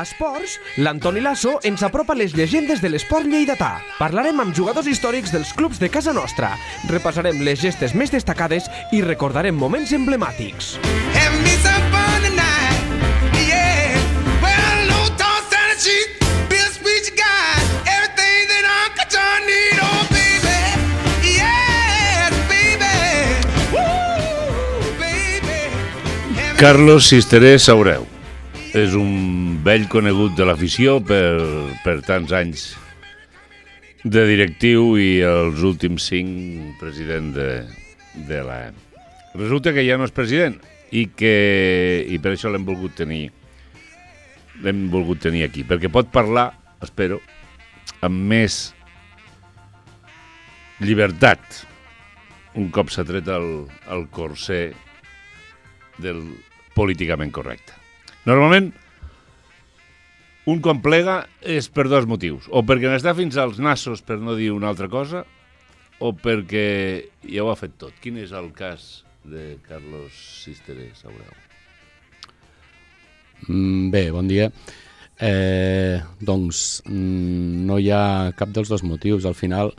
A Esports, l'Antoni Lasso ens apropa les llegendes de l'esport lleidatà. Parlarem amb jugadors històrics dels clubs de casa nostra. Repassarem les gestes més destacades i recordarem moments emblemàtics. Carlos Sisteré Saureu. És un vell conegut de l'afició per, per tants anys de directiu i els últims cinc president de, de la... Resulta que ja no és president i que i per això l'hem volgut tenir l'hem volgut tenir aquí, perquè pot parlar, espero, amb més llibertat un cop s'ha tret el, el corser del políticament correcte. Normalment, un quan plega és per dos motius. O perquè n'està fins als nassos, per no dir una altra cosa, o perquè ja ho ha fet tot. Quin és el cas de Carlos Sisteré Saureu? Mm, Bé, bon dia. Eh, doncs mm, no hi ha cap dels dos motius. Al final,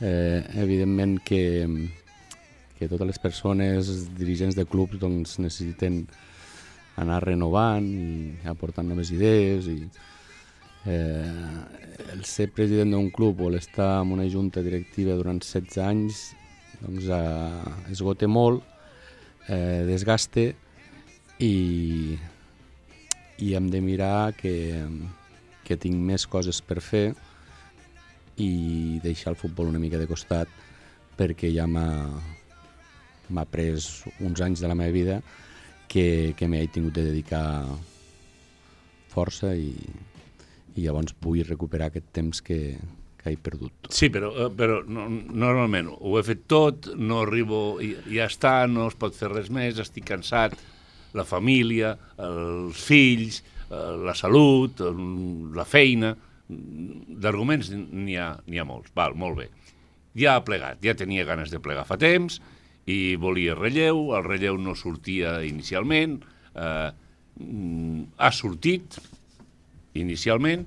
eh, evidentment que, que totes les persones, dirigents de clubs, doncs, necessiten anar renovant i aportant noves idees i eh, el ser president d'un club o l'estar en una junta directiva durant 16 anys doncs eh, esgote molt, eh, desgaste i, i hem de mirar que, que tinc més coses per fer i deixar el futbol una mica de costat perquè ja m'ha pres uns anys de la meva vida que, que m'he tingut de dedicar força i, i llavors vull recuperar aquest temps que, que he perdut. Sí, però, eh, però no, normalment ho he fet tot, no arribo, i ja està, no es pot fer res més, estic cansat, la família, els fills, eh, la salut, eh, la feina, d'arguments n'hi ha, ha molts. Val, molt bé. Ja ha plegat, ja tenia ganes de plegar fa temps i volia relleu, el relleu no sortia inicialment, eh, mm, ha sortit inicialment,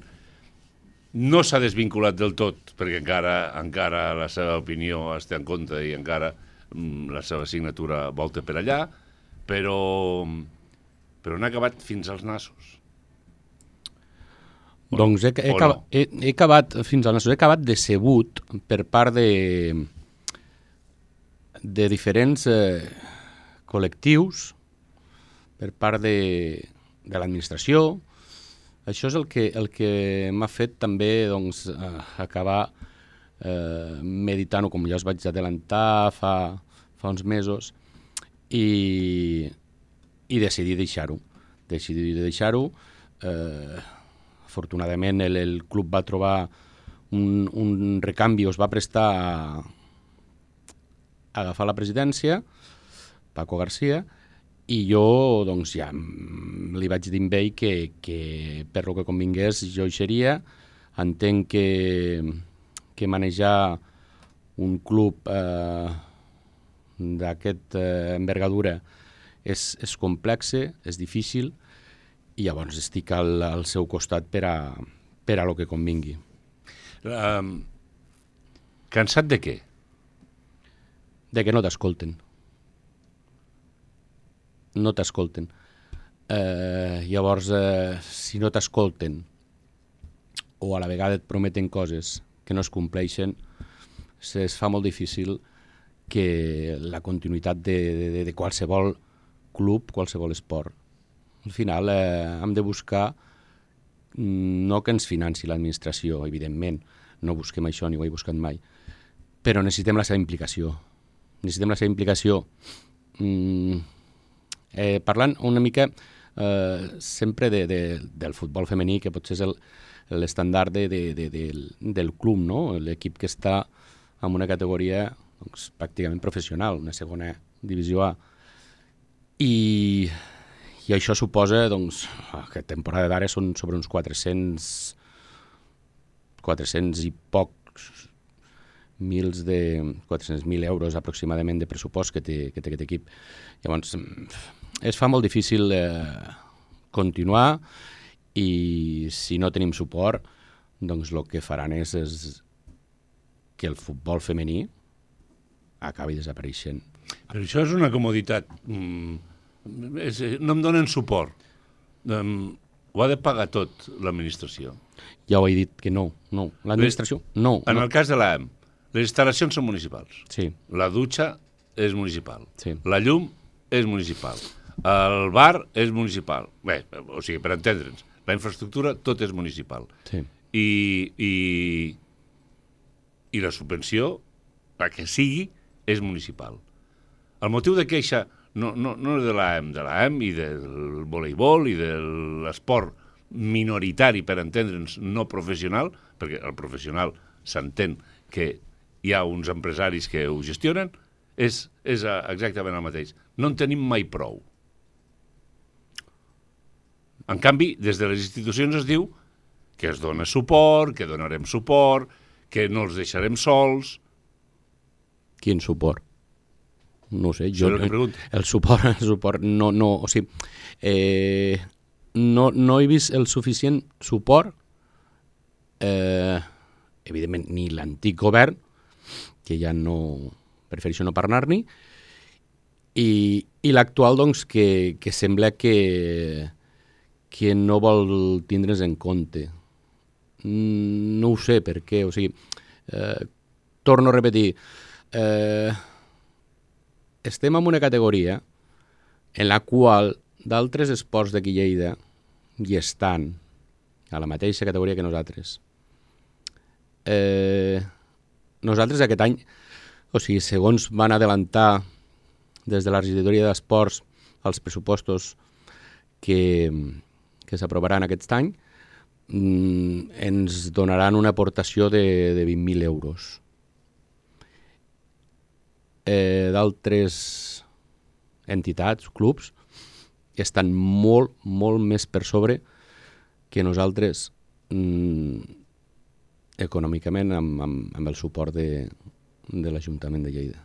no s'ha desvinculat del tot, perquè encara encara la seva opinió es té en compte i encara mm, la seva signatura volta per allà, però, però n'ha acabat fins als nassos. Doncs he, he, acabat, no? he, he acabat, fins al he acabat decebut per part de, de diferents eh, col·lectius, per part de, de l'administració. Això és el que, el que m'ha fet també doncs, acabar eh, meditant-ho, com ja us vaig adelantar fa, fa uns mesos, i, i decidir deixar-ho. Decidir deixar-ho. Eh, afortunadament el, el club va trobar un, un recanvi, es va prestar a agafar la presidència, Paco Garcia, i jo doncs, ja mm, li vaig dir a ell que, que per lo que convingués jo hi seria. Entenc que, que manejar un club eh, d'aquesta eh, envergadura és, és complexe, és difícil, i llavors estic al, al seu costat per a, per a lo que convingui. Um, cansat de què? De que no t'escolten. No t'escolten. Eh, llavors, eh, si no t'escolten o a la vegada et prometen coses que no es compleixen, es fa molt difícil que la continuïtat de, de, de qualsevol club, qualsevol esport. Al final eh, hem de buscar mm, no que ens financi l'administració, evidentment, no busquem això ni ho he buscat mai, però necessitem la seva implicació. Necessitem la seva implicació. Mm, eh, parlant una mica eh, sempre de, de, del futbol femení, que potser és l'estandard de, de, de, del, del club, no? l'equip que està en una categoria doncs, pràcticament professional, una segona divisió A. I, i això suposa doncs, que temporada d'ara són sobre uns 400 400 i pocs mils de 400.000 euros aproximadament de pressupost que té, que té aquest equip. Llavors, mm, es fa molt difícil eh, continuar i si no tenim suport, doncs el que faran és, és que el futbol femení acabi desapareixent. Però això és una comoditat. Mm, és, no em donen suport. Um, ho ha de pagar tot l'administració. Ja ho he dit que no, no. L'administració, no. En no. el cas de l'AM, les instal·lacions són municipals. Sí, La dutxa és municipal. Sí. La llum és municipal. El bar és municipal. Bé, o sigui, per entendre'ns, la infraestructura tot és municipal. sí. I, i, i la subvenció, la que sigui, és municipal. El motiu de queixa no, no, no és de l'AM, de l'AM i del voleibol i de l'esport minoritari, per entendre'ns, no professional, perquè el professional s'entén que hi ha uns empresaris que ho gestionen, és, és eh, exactament el mateix. No en tenim mai prou. En canvi, des de les institucions es diu que es dona suport, que donarem suport, que no els deixarem sols. Quin suport? No sé, jo... el. El suport, el suport, no, no, o sigui, eh, no, no he vist el suficient suport, eh, evidentment, ni l'antic govern, que ja no, prefereixo no parlar-n'hi, i, i l'actual, doncs, que, que sembla que, que no vol tindre's en compte. Mm, No ho sé per què, o sigui, eh, torno a repetir, eh, estem en una categoria en la qual d'altres esports d'aquí Lleida hi estan a la mateixa categoria que nosaltres. Eh, nosaltres aquest any, o sigui, segons van adelantar des de la regidoria d'esports els pressupostos que, que s'aprovaran aquest any, mm, ens donaran una aportació de, de 20.000 euros. Eh, d'altres entitats, clubs, estan molt, molt més per sobre que nosaltres mm, econòmicament amb, amb, amb el suport de, de l'Ajuntament de Lleida.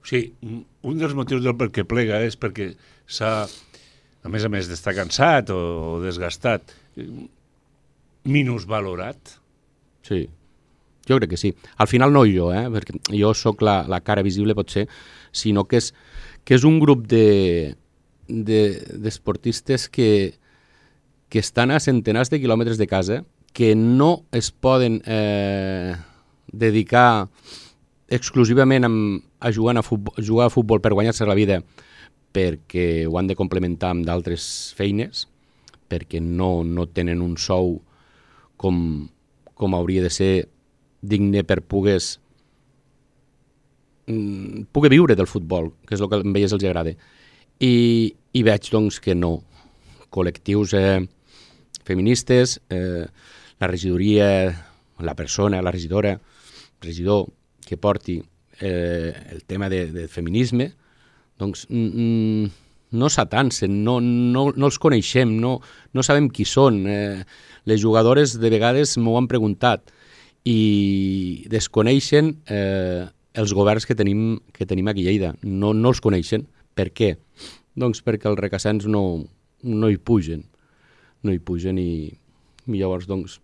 O sigui, un dels motius del per què plega és perquè s'ha, a més a més d'estar cansat o, o desgastat, minusvalorat. Sí, jo crec que sí. Al final no jo, eh? perquè jo sóc la, la cara visible potser, sinó que és, que és un grup de d'esportistes de, que, que estan a centenars de quilòmetres de casa, que no es poden eh, dedicar exclusivament a, jugar a, futbol, jugar a futbol per guanyar-se la vida perquè ho han de complementar amb d'altres feines, perquè no, no tenen un sou com, com hauria de ser digne per pogués mm, poder viure del futbol, que és el que a ells els agrada. I, i veig doncs que no. Col·lectius eh, feministes, eh, la regidoria, la persona, la regidora, regidor que porti eh, el tema de, de feminisme, doncs mm, no s'atancen, no, no, no els coneixem, no, no sabem qui són. Eh, les jugadores de vegades m'ho han preguntat i desconeixen eh, els governs que tenim, que tenim aquí a Lleida. No, no els coneixen. Per què? Doncs perquè els recassants no, no hi pugen. No hi pugen i, i llavors doncs,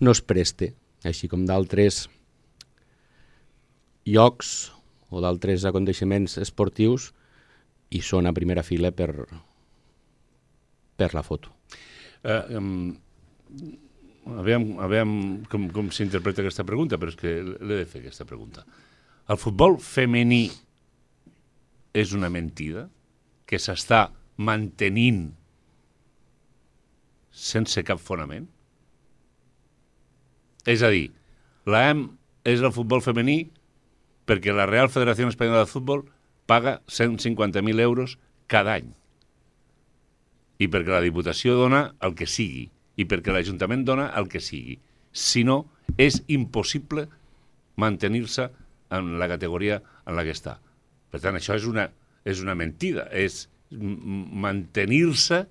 no es preste, així com d'altres llocs o d'altres aconteixements esportius i són a primera fila per, per la foto. Eh, um, aviam, aviam com, com s'interpreta aquesta pregunta, però és que l'he de fer aquesta pregunta. El futbol femení és una mentida que s'està mantenint sense cap fonament? És a dir, l'AM és el futbol femení perquè la Real Federació Espanyola de Futbol paga 150.000 euros cada any i perquè la Diputació dona el que sigui i perquè l'Ajuntament dona el que sigui. Si no, és impossible mantenir-se en la categoria en la que està. Per tant, això és una, és una mentida, és mantenir-se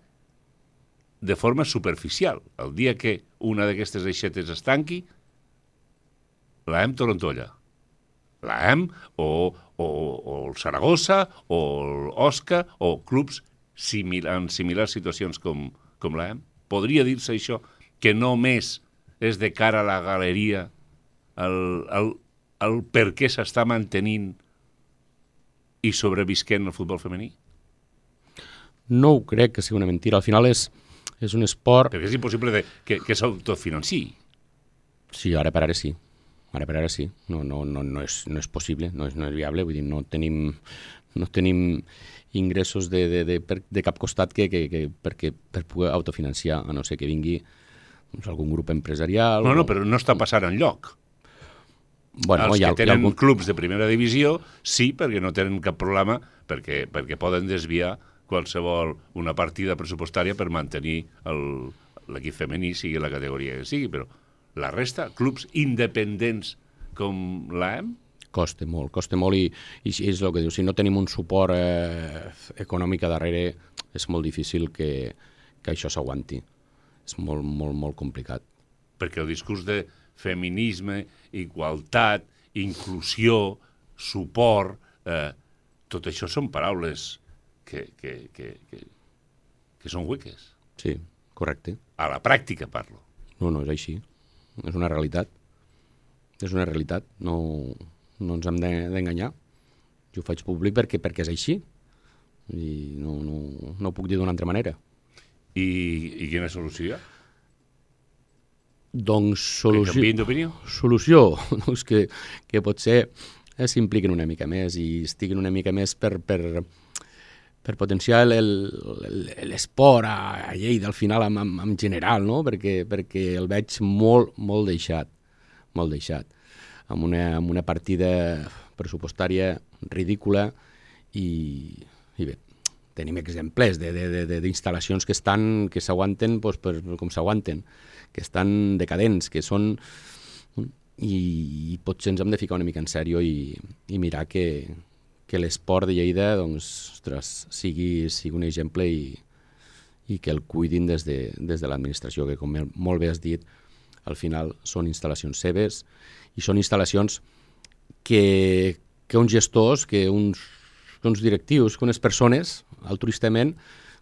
de forma superficial. El dia que una d'aquestes eixetes es tanqui, l'AM Torontolla. L'AM o, o, o el Saragossa o l'Osca o clubs simil en similars situacions com, com l'AM. podria dir-se això, que només és de cara a la galeria el, el, el per què s'està mantenint i sobrevisquent el futbol femení? No ho crec que sigui una mentira. Al final és, és un esport... Perquè és impossible de, que, que s'autofinanci. Sí, ara per ara sí. Ara per ara sí. No, no, no, no, és, no és possible, no és, no és viable. Vull dir, no tenim, no tenim ingressos de, de, de, per, de cap costat que, que, que, perquè, per poder autofinanciar, a no ser que vingui doncs, algun grup empresarial... No, no, o- però no està passant en lloc. bueno, Els que ha tenen algun... clubs de primera divisió, sí, perquè no tenen cap problema, perquè, perquè poden desviar qualsevol una partida pressupostària per mantenir l'equip femení, sigui la categoria que sigui, però la resta, clubs independents com l'AM, Costa molt, costa molt i, i és el que diu, si no tenim un suport eh, econòmic a darrere és molt difícil que, que això s'aguanti. És molt, molt, molt complicat. perquè el discurs de feminisme, igualtat, inclusió, suport, eh, tot això són paraules que, que, que, que, que són hueques. Sí, correcte. A la pràctica parlo. No, no, és així. És una realitat. És una realitat. No, no ens hem de- d'enganyar. Jo ho faig públic perquè, perquè és així. I no, no, no ho puc dir d'una altra manera. I, i quina solució? Doncs Que solució... canviïn d'opinió? solució doncs que, que potser eh, s'impliquin una mica més i estiguin una mica més per, per, per potenciar l'esport a, a Lleida al final en, en, en general, no? perquè, perquè el veig molt, molt deixat, molt deixat, amb una, amb una partida pressupostària ridícula i, i bé, tenim exemples d'instal·lacions que estan que s'aguanten doncs, per, com s'aguanten, que estan decadents, que són i, i potser ens hem de ficar una mica en sèrio i, i mirar que, que l'esport de Lleida doncs, ostres, sigui, sigui un exemple i, i que el cuidin des de, des de l'administració, que com molt bé has dit, al final són instal·lacions seves i són instal·lacions que, que uns gestors, que uns, que uns directius, que unes persones, altruistament,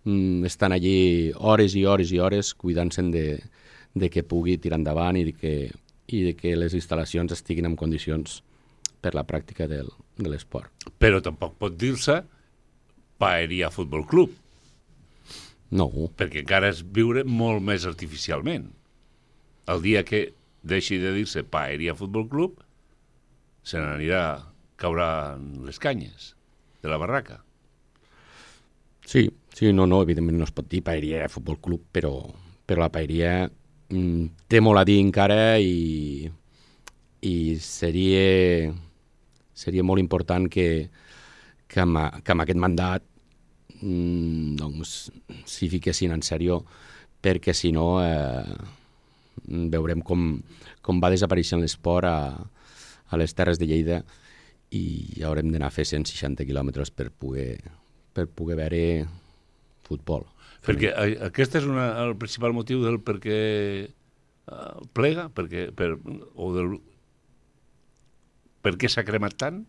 mm, estan allí hores i hores i hores cuidant-se'n de, de que pugui tirar endavant i de que, i de que les instal·lacions estiguin en condicions per la pràctica del, de l'esport. Però tampoc pot dir-se Paeria Futbol Club, No, perquè encara és viure molt més artificialment. El dia que deixi de dir-se Paeria Futbol Club, se n'anirà, caurà en les canyes de la barraca. Sí, sí, no, no, evidentment no es pot dir Paeria Futbol Club, però, però la Paeria mm, té molt a dir encara i, i seria, seria molt important que, que, amb, a- que amb aquest mandat mm, doncs, s'hi fiquessin en sèrio, perquè si no eh, veurem com, com va desapareixent l'esport a, a les Terres de Lleida i haurem d'anar a fer 160 quilòmetres per poder, per poder veure futbol. Perquè eh, aquest és una, el principal motiu del per què eh, plega, perquè, per, o del, per què s'ha cremat tant?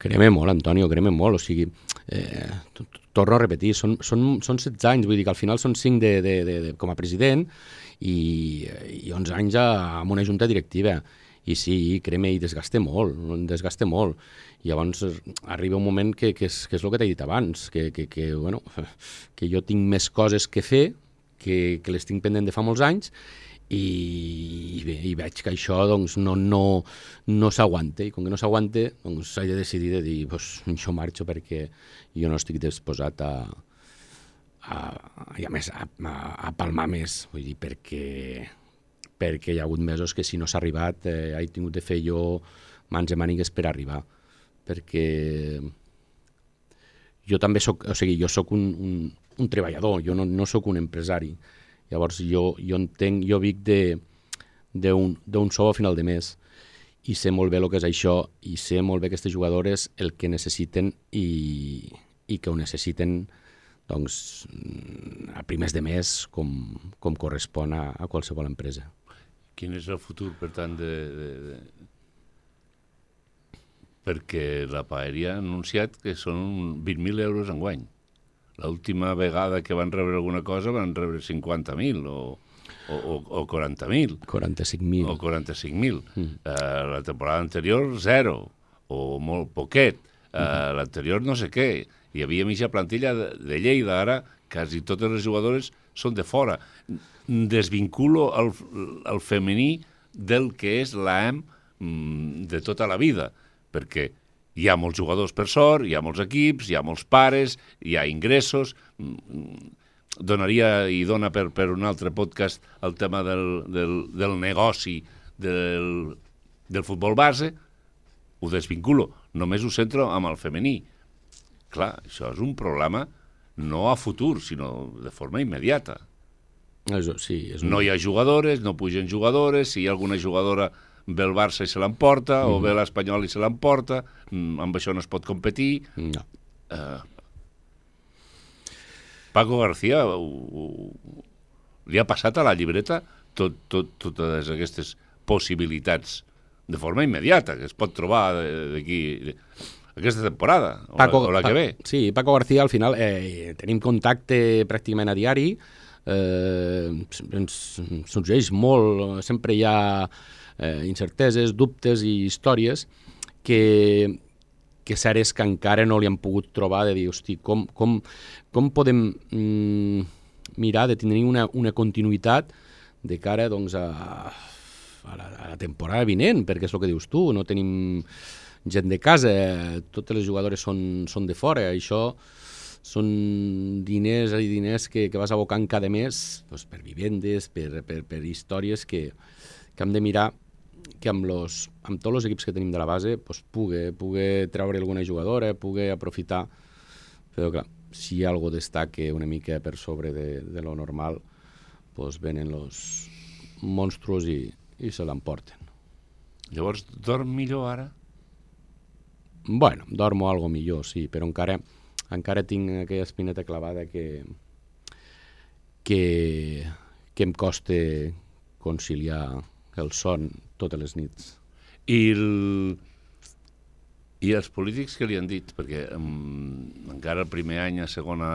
Creme molt, Antonio, creme molt. O sigui, eh, torno a repetir, són, són, són 16 anys, vull dir que al final són 5 de, de, de, de, com a president i, i 11 anys a, amb una junta directiva. I sí, creme i desgaste molt, desgaste molt. I llavors arriba un moment que, que, és, que és el que t'he dit abans, que, que, que, bueno, que jo tinc més coses que fer, que, que les tinc pendent de fa molts anys, i, i bé, i veig que això doncs, no, no, no s'aguanta. I com que no s'aguanta doncs he de decidir de dir pues, això marxo perquè jo no estic disposat a, a, i a més a, a, a palmar més vull dir, perquè, perquè hi ha hagut mesos que si no s'ha arribat eh, he tingut de fer jo mans i mànigues per arribar. Perquè jo també sóc, o sigui, jo sóc un, un, un treballador, jo no, no sóc un empresari. Llavors jo, jo entenc, jo vic d'un sou a final de mes i sé molt bé el que és això i sé molt bé aquestes jugadores el que necessiten i, i que ho necessiten doncs, a primers de mes com, com correspon a, a qualsevol empresa. Quin és el futur, per tant, de... de, de... Perquè la Paeria ha anunciat que són 20.000 euros en guany. L'última vegada que van rebre alguna cosa van rebre 50.000 o, o, o, o 40.000 45.000. o 45.000. Mm. Uh, la temporada anterior, zero, o molt poquet. Uh, mm. L'anterior no sé què. Hi havia mitja plantilla de, de Lleida, ara quasi totes les jugadores són de fora. Desvinculo el, el femení del que és l'AM mm, de tota la vida, perquè hi ha molts jugadors per sort, hi ha molts equips, hi ha molts pares, hi ha ingressos... mm, Donaria i dona per, per un altre podcast el tema del, del, del negoci del, del futbol base, ho desvinculo, només ho centro amb el femení. Clar, això és un problema no a futur, sinó de forma immediata. Això, sí, és un... No hi ha jugadores, no pugen jugadores, si hi ha alguna jugadora ve el Barça i se l'emporta, mm. o ve l'Espanyol i se l'emporta, mm, amb això no es pot competir. No. Uh, Paco García ho, ho, li ha passat a la llibreta tot, tot, totes aquestes possibilitats de forma immediata, que es pot trobar d'aquí aquesta temporada, o, Paco, la, o la que Pa- ve. Sí, Paco García, al final, eh, tenim contacte pràcticament a diari, eh, ens sorgeix molt, sempre hi ha eh, incerteses, dubtes i històries que, que cert és que encara no li han pogut trobar de dir, hosti, com, com, com podem mm, mirar de tenir una, una continuïtat de cara doncs, a, a, la, a la temporada vinent, perquè és el que dius tu, no tenim gent de casa, totes les jugadores són, són de fora, això són diners i diners que, que vas abocant cada mes doncs, per vivendes, per, per, per històries que, que hem de mirar que amb, los, amb tots els equips que tenim de la base doncs, pugui, pugui treure alguna jugadora, pugui aprofitar, però clar, si algo destaque una mica per sobre de, de lo normal, doncs venen los monstruos i, i se l'emporten. Llavors, dorm millor ara? Bueno, dormo algo millor, sí, però encara, encara tinc aquella espineta clavada que, que, que em costa conciliar el son totes les nits. I, el... I els polítics que li han dit? Perquè um, encara el primer any a segona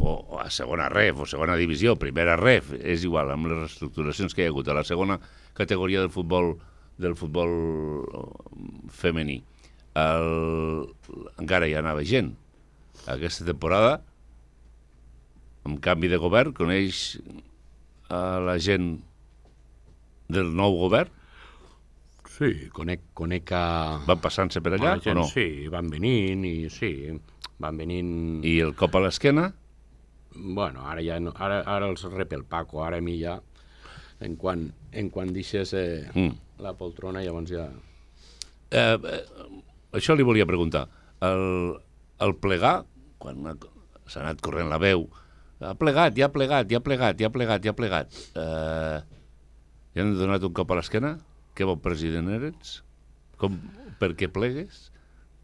o, o a segona ref o segona divisió, primera ref, és igual, amb les reestructuracions que hi ha hagut a la segona categoria del futbol del futbol eh, femení. El, encara hi anava gent. Aquesta temporada, amb canvi de govern, coneix a la gent del nou govern? Sí, conec, conec a... Van passant-se per allà gent, o no? Sí, van venint i sí, van venint... I el cop a l'esquena? Bueno, ara ja no, ara, ara els rep el Paco, ara a mi ja, en quan, en quan deixes eh, Mm. la poltrona, llavors ja... Eh, eh, això li volia preguntar. El, el plegar, quan ha- s'ha anat corrent la veu, ha plegat, ja ha plegat, ja ha plegat, ja ha plegat, ja ha plegat. Eh, ja han donat un cop a l'esquena? Que bon president eres? Com, per què plegues?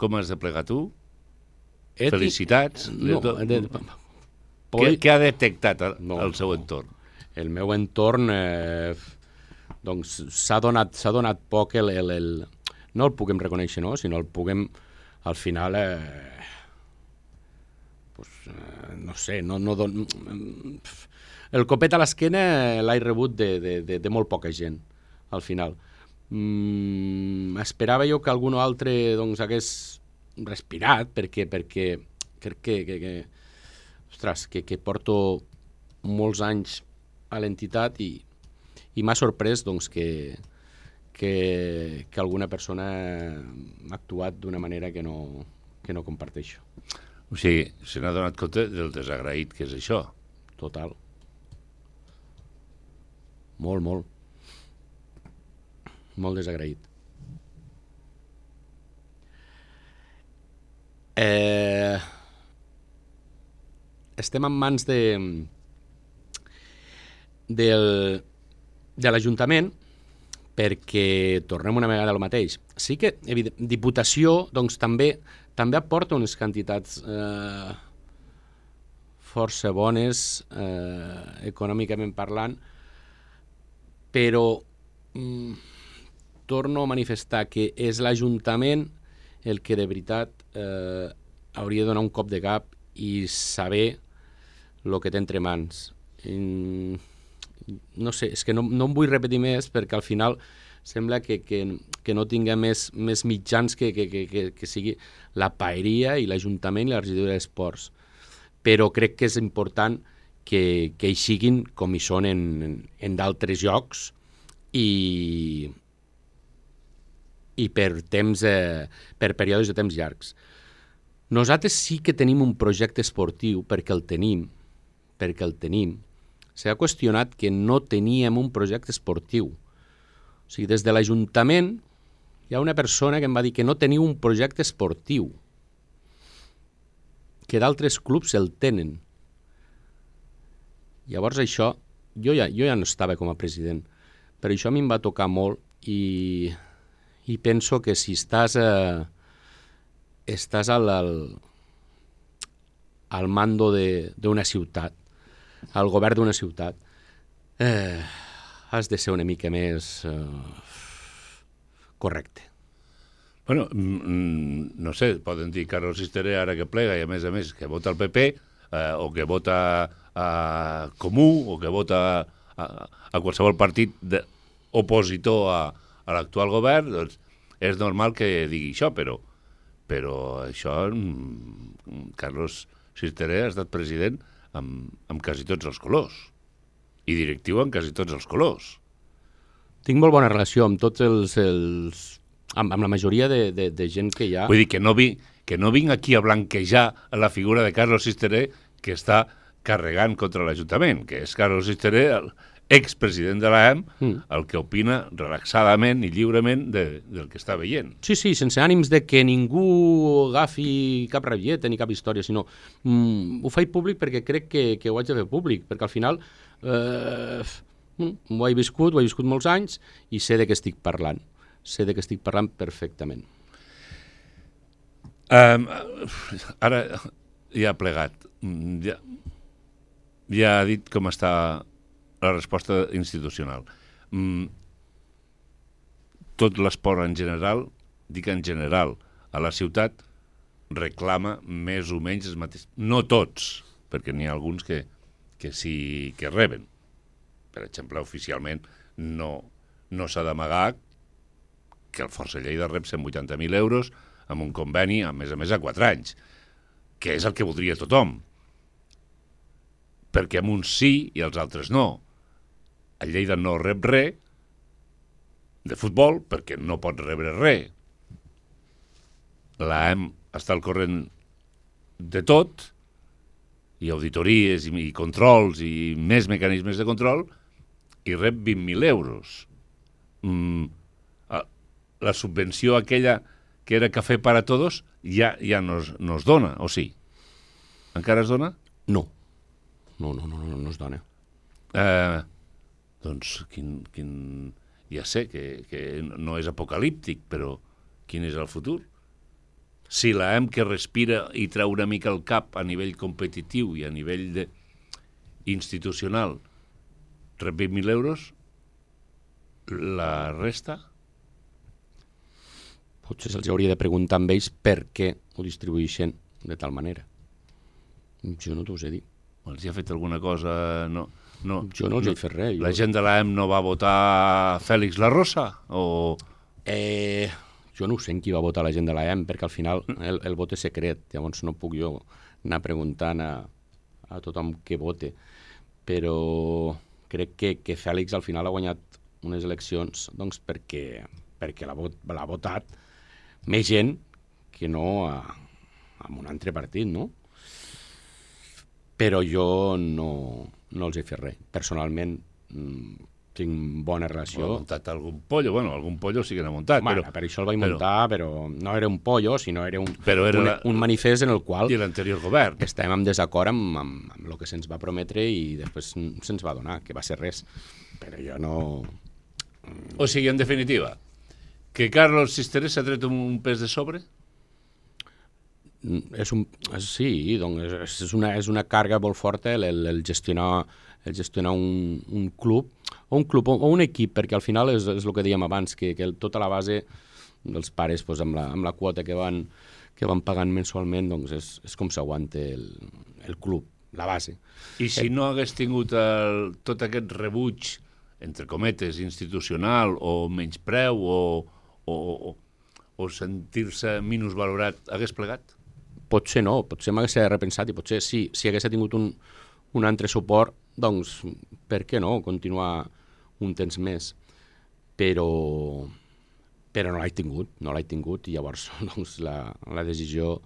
Com has de plegar tu? Eti- Felicitats. No, De- de, Què, què ha detectat el, No, el seu no. entorn? el meu entorn eh, doncs s'ha donat, donat poc el, el, el, no el puguem reconèixer, no? sinó el puguem al final eh, pues, eh, no sé, no, no don... el copet a l'esquena l'he rebut de, de, de, de molt poca gent al final mm, esperava jo que algun altre doncs, hagués respirat perquè, perquè crec que, que, que, ostres, que, que porto molts anys a l'entitat i, i m'ha sorprès doncs, que, que, que alguna persona ha actuat d'una manera que no, que no comparteixo. O sigui, se n'ha donat compte del desagraït que és això. Total. Molt, molt. Molt desagraït. Eh, estem en mans de, del, de l'Ajuntament perquè tornem una vegada al mateix. Sí que evident, Diputació doncs, també també aporta unes quantitats eh, força bones eh, econòmicament parlant, però mm, torno a manifestar que és l'Ajuntament el que de veritat eh, hauria de donar un cop de cap i saber el que té entre mans. I, no sé, és que no, no em vull repetir més perquè al final sembla que, que, que no tinga més, més mitjans que, que, que, que, que sigui la paeria i l'Ajuntament i la regidoria d'Esports. Però crec que és important que, que hi siguin com hi són en, en, d'altres llocs i, i per, temps, eh, per períodes de temps llargs. Nosaltres sí que tenim un projecte esportiu perquè el tenim, perquè el tenim. S'ha qüestionat que no teníem un projecte esportiu. O sigui, des de l'Ajuntament hi ha una persona que em va dir que no teniu un projecte esportiu, que d'altres clubs el tenen. Llavors això, jo ja, jo ja no estava com a president, però això a mi em va tocar molt i, i penso que si estàs, eh, estàs al, al, al mando d'una ciutat, al govern d'una ciutat, eh, has de ser una mica més eh, correcte. Bueno, mm, no sé, poden dir Carlos Sisteré ara que plega i a més a més que vota el PP eh, o que vota a Comú o que vota a, a qualsevol partit de, opositor a, a l'actual govern, doncs és normal que digui això, però, però això, mm, Carlos Sisteré ha estat president amb, amb quasi tots els colors i directiu amb quasi tots els colors. Tinc molt bona relació amb tots els... els amb, amb la majoria de, de, de gent que hi ha. Vull dir que no, vi, que no vinc aquí a blanquejar la figura de Carlos Sisteré que està carregant contra l'Ajuntament, que és Carlos Sisteré, expresident de l'AM, mm. el que opina relaxadament i lliurement de, del que està veient. Sí, sí, sense ànims de que ningú agafi cap rabieta ni cap història, sinó mm, ho faig públic perquè crec que, que ho haig de fer públic, perquè al final eh, mm, ho he viscut, ho he viscut molts anys i sé de què estic parlant. Sé de què estic parlant perfectament. Um, ara ja ha plegat. Mm, ja, ja ha dit com està la resposta institucional. Mm, tot l'esport en general, dic en general, a la ciutat reclama més o menys els mateixos. No tots, perquè n'hi ha alguns que, que sí que reben. Per exemple, oficialment no, no s'ha d'amagar que el Força Lleida rep 180.000 euros amb un conveni, a més a més, a 4 anys, que és el que voldria tothom. Perquè amb uns sí i els altres no el Lleida no rep res de futbol perquè no pot rebre res. L'AM està al corrent de tot, i auditories i, i controls i més mecanismes de control, i rep 20.000 euros. Mm, la subvenció aquella que era cafè per a tots ja, ja no, es, no es dona, o sí? Encara es dona? No. No, no, no, no, no es dona. Eh, doncs quin, quin... ja sé que, que no és apocalíptic, però quin és el futur? Si la hem que respira i treu una mica el cap a nivell competitiu i a nivell de... institucional rep 20.000 euros, la resta? Potser se'ls hauria de preguntar amb ells per què ho distribueixen de tal manera. Jo no t'ho sé dir. Els hi ha fet alguna cosa... No, no, jo no els no, he fet res. Jo... La gent de l'AM no va votar Fèlix La Rosa? O... Eh, jo no ho sé en qui va votar la gent de l'AM, perquè al final el, el vot és secret, llavors no puc jo anar preguntant a, a tothom que vote. Però crec que, que Fèlix al final ha guanyat unes eleccions doncs, perquè, perquè l'ha vot, votat més gent que no a, a un altre partit, no? Però jo no, no els he fet res. Personalment mm, tinc bona relació. Ha muntat algun pollo, bueno, algun pollo sí que n'ha muntat. Bueno, però, per això el vaig muntar, però, però no era un pollo, sinó era un, però era un, la... un manifest en el qual I l'anterior govern. estàvem en desacord amb, amb, amb el que se'ns va prometre i després se'ns va donar, que va ser res. Però jo no... O sigui, en definitiva, que Carlos Sisterés s'ha tret un pes de sobre? És un, sí, doncs és, una, és una càrrega molt forta el, el, el gestionar, el gestionar un, un club o un club o, o un equip, perquè al final és, és el que dèiem abans, que, que tota la base dels pares pues, amb, la, amb la quota que van, que van pagant mensualment, doncs és, és com s'aguanta el, el club, la base. I si no hagués tingut el, tot aquest rebuig, entre cometes, institucional o menyspreu o, o, o, o sentir-se minusvalorat, hagués plegat? Potser no, potser m'hagués repensat i potser sí, si hagués tingut un, un altre suport, doncs per què no continuar un temps més? Però, però no l'he tingut, no l'he tingut i llavors doncs, la, la decisió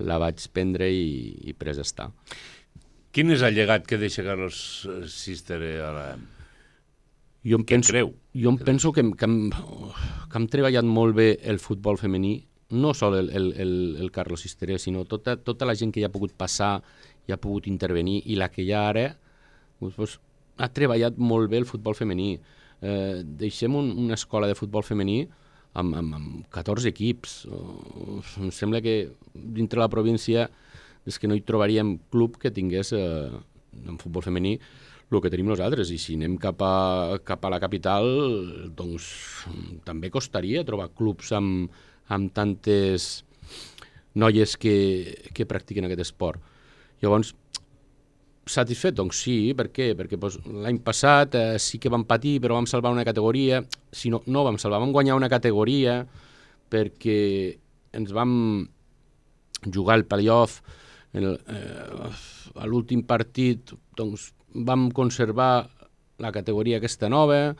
la vaig prendre i, i pres està. Quin és el llegat que deixa Carlos Sistere a la... Jo em penso, creu? Jo em penso que, que, hem, que hem treballat molt bé el futbol femení, no sol el, el, el, el Carlos Sisteré, sinó tota, tota la gent que hi ha pogut passar, hi ha pogut intervenir, i la que ha ara, doncs, doncs, ha treballat molt bé el futbol femení. Eh, deixem un, una escola de futbol femení amb, amb, amb 14 equips. Uh, em sembla que dintre la província és que no hi trobaríem club que tingués eh, en futbol femení el que tenim nosaltres, i si anem cap a, cap a la capital, doncs també costaria trobar clubs amb, amb tantes noies que, que practiquen aquest esport. Llavors, satisfet? Doncs sí, per què? Perquè doncs, l'any passat eh, sí que vam patir, però vam salvar una categoria. Si no, no vam salvar, vam guanyar una categoria perquè ens vam jugar el playoff en el, eh, a l'últim partit doncs, vam conservar la categoria aquesta nova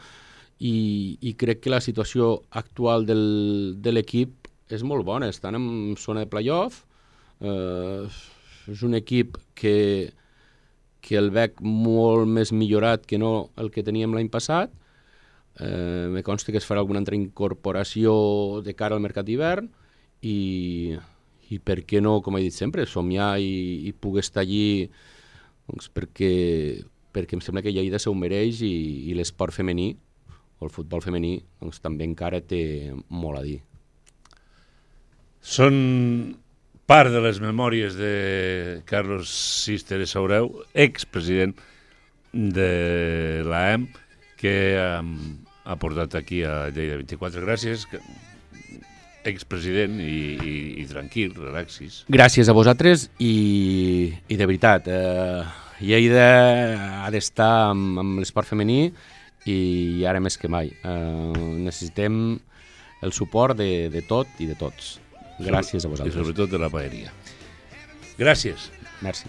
i, i crec que la situació actual del, de l'equip és molt bona, estan en zona de playoff, eh, és un equip que, que el veig molt més millorat que no el que teníem l'any passat, eh, me consta que es farà alguna altra incorporació de cara al mercat d'hivern i, i per què no, com he dit sempre, somiar i, i poder estar allí doncs perquè, perquè em sembla que Lleida se ho mereix i, i l'esport femení el futbol femení doncs, també encara té molt a dir. Són part de les memòries de Carlos Sister Saureu, expresident de l'AEM, que ha portat aquí a Lleida 24. Gràcies, expresident i, i, i tranquil, relaxis. Gràcies a vosaltres i, i de veritat, eh, Lleida ha d'estar amb, amb l'esport femení i ara més que mai. Eh, necessitem el suport de, de tot i de tots. Gràcies a I vosaltres. sobretot de la paeria. Gràcies. Merci.